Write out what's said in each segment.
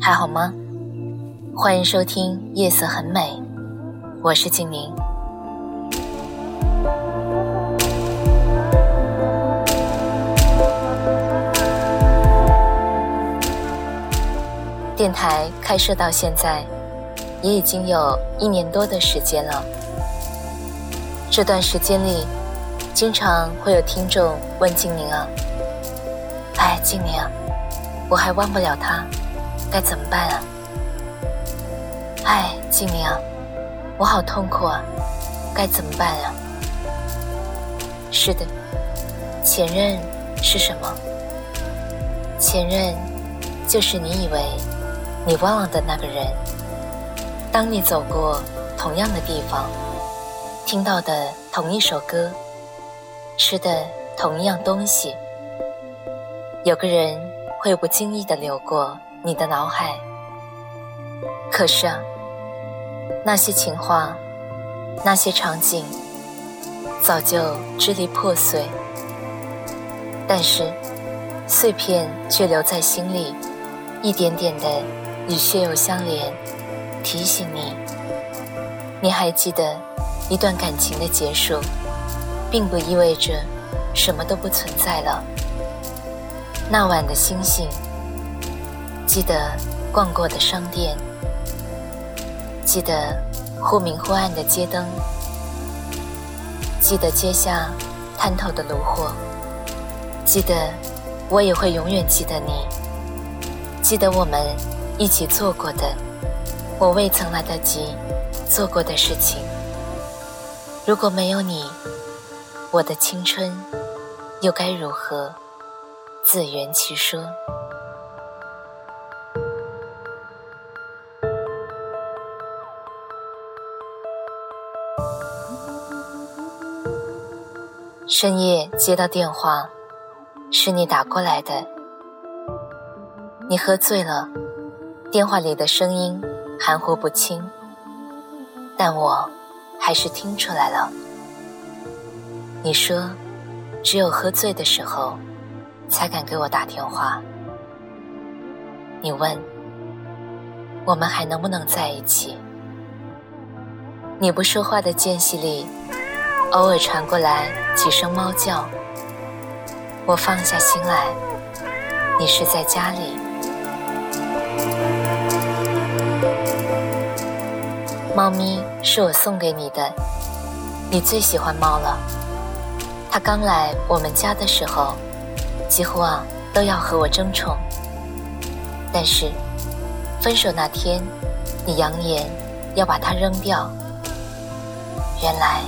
还好吗？欢迎收听《夜色很美》，我是静宁。电台开设到现在，也已经有一年多的时间了。这段时间里，经常会有听众问静宁啊：“哎，静宁。”我还忘不了他，该怎么办啊？哎，静宁啊，我好痛苦啊，该怎么办啊？是的，前任是什么？前任就是你以为你忘了的那个人。当你走过同样的地方，听到的同一首歌，吃的同一样东西，有个人。会不经意的流过你的脑海，可是啊，那些情话，那些场景，早就支离破碎，但是碎片却留在心里，一点点的与血肉相连，提醒你，你还记得一段感情的结束，并不意味着什么都不存在了。那晚的星星，记得逛过的商店，记得忽明忽暗的街灯，记得街下摊头的炉火，记得我也会永远记得你，记得我们一起做过的，我未曾来得及做过的事情。如果没有你，我的青春又该如何？自圆其说。深夜接到电话，是你打过来的。你喝醉了，电话里的声音含糊不清，但我还是听出来了。你说，只有喝醉的时候。才敢给我打电话。你问我们还能不能在一起？你不说话的间隙里，偶尔传过来几声猫叫。我放下心来，你是在家里。猫咪是我送给你的，你最喜欢猫了。它刚来我们家的时候。几乎啊都要和我争宠，但是分手那天，你扬言要把它扔掉。原来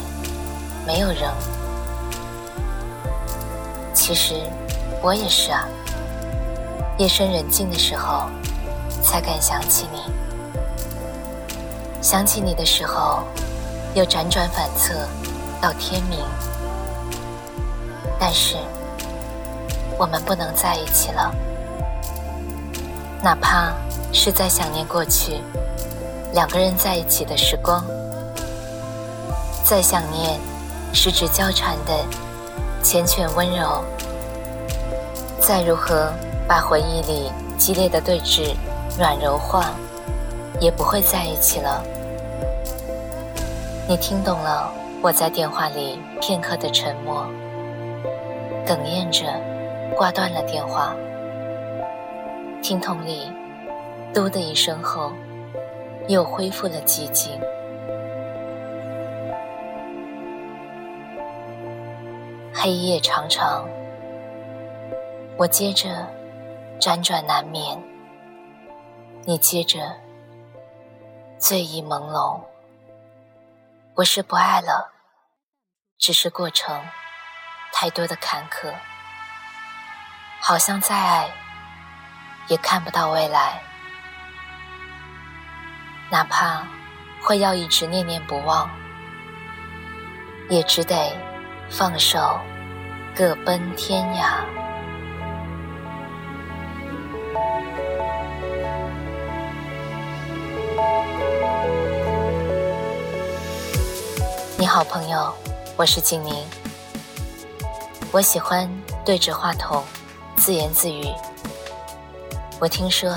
没有人。其实我也是啊，夜深人静的时候才敢想起你，想起你的时候又辗转反侧到天明，但是。我们不能在一起了，哪怕是在想念过去两个人在一起的时光，在想念十指交缠的缱绻温柔，再如何把回忆里激烈的对峙软柔化，也不会在一起了。你听懂了我在电话里片刻的沉默，哽咽着。挂断了电话，听筒里“嘟”的一声后，又恢复了寂静。黑夜长长，我接着辗转难眠，你接着醉意朦胧。我是不爱了，只是过程太多的坎坷。好像再爱，也看不到未来。哪怕会要一直念念不忘，也只得放手，各奔天涯。你好，朋友，我是静宁。我喜欢对着话筒自言自语。我听说，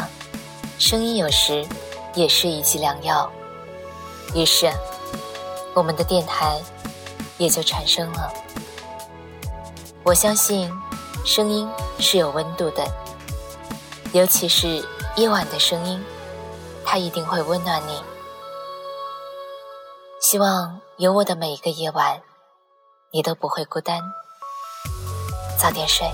声音有时也是一剂良药，于是我们的电台也就产生了。我相信，声音是有温度的，尤其是夜晚的声音，它一定会温暖你。希望有我的每一个夜晚，你都不会孤单。早点睡，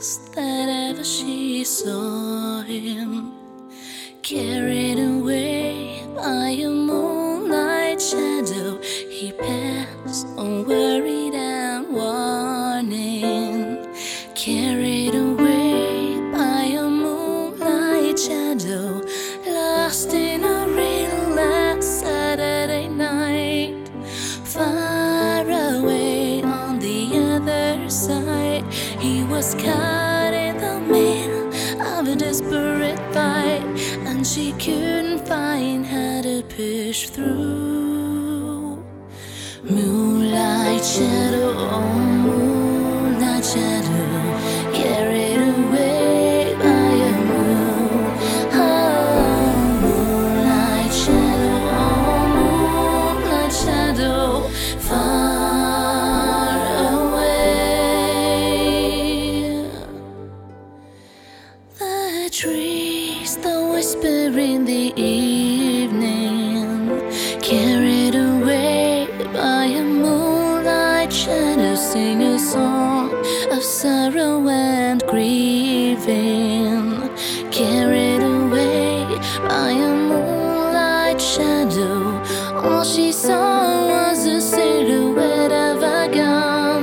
last that ever she saw him, carried away by a moonlight shadow, he passed unworried and warning, carried away by a moonlight shadow, lost in. Caught in the middle of a desperate fight, and she couldn't find how to push through. Moonlight shadow, oh, moonlight shadow, All she saw was a silhouette of a gun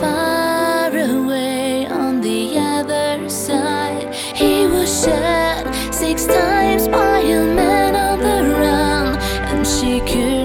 far away on the other side. He was shot six times by a man on the run, and she couldn't